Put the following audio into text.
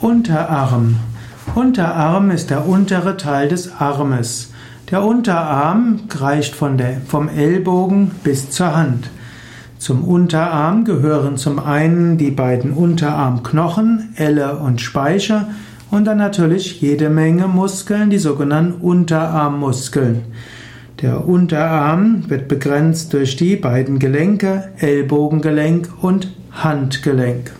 Unterarm. Unterarm ist der untere Teil des Armes. Der Unterarm reicht von der, vom Ellbogen bis zur Hand. Zum Unterarm gehören zum einen die beiden Unterarmknochen, Elle und Speicher und dann natürlich jede Menge Muskeln, die sogenannten Unterarmmuskeln. Der Unterarm wird begrenzt durch die beiden Gelenke, Ellbogengelenk und Handgelenk.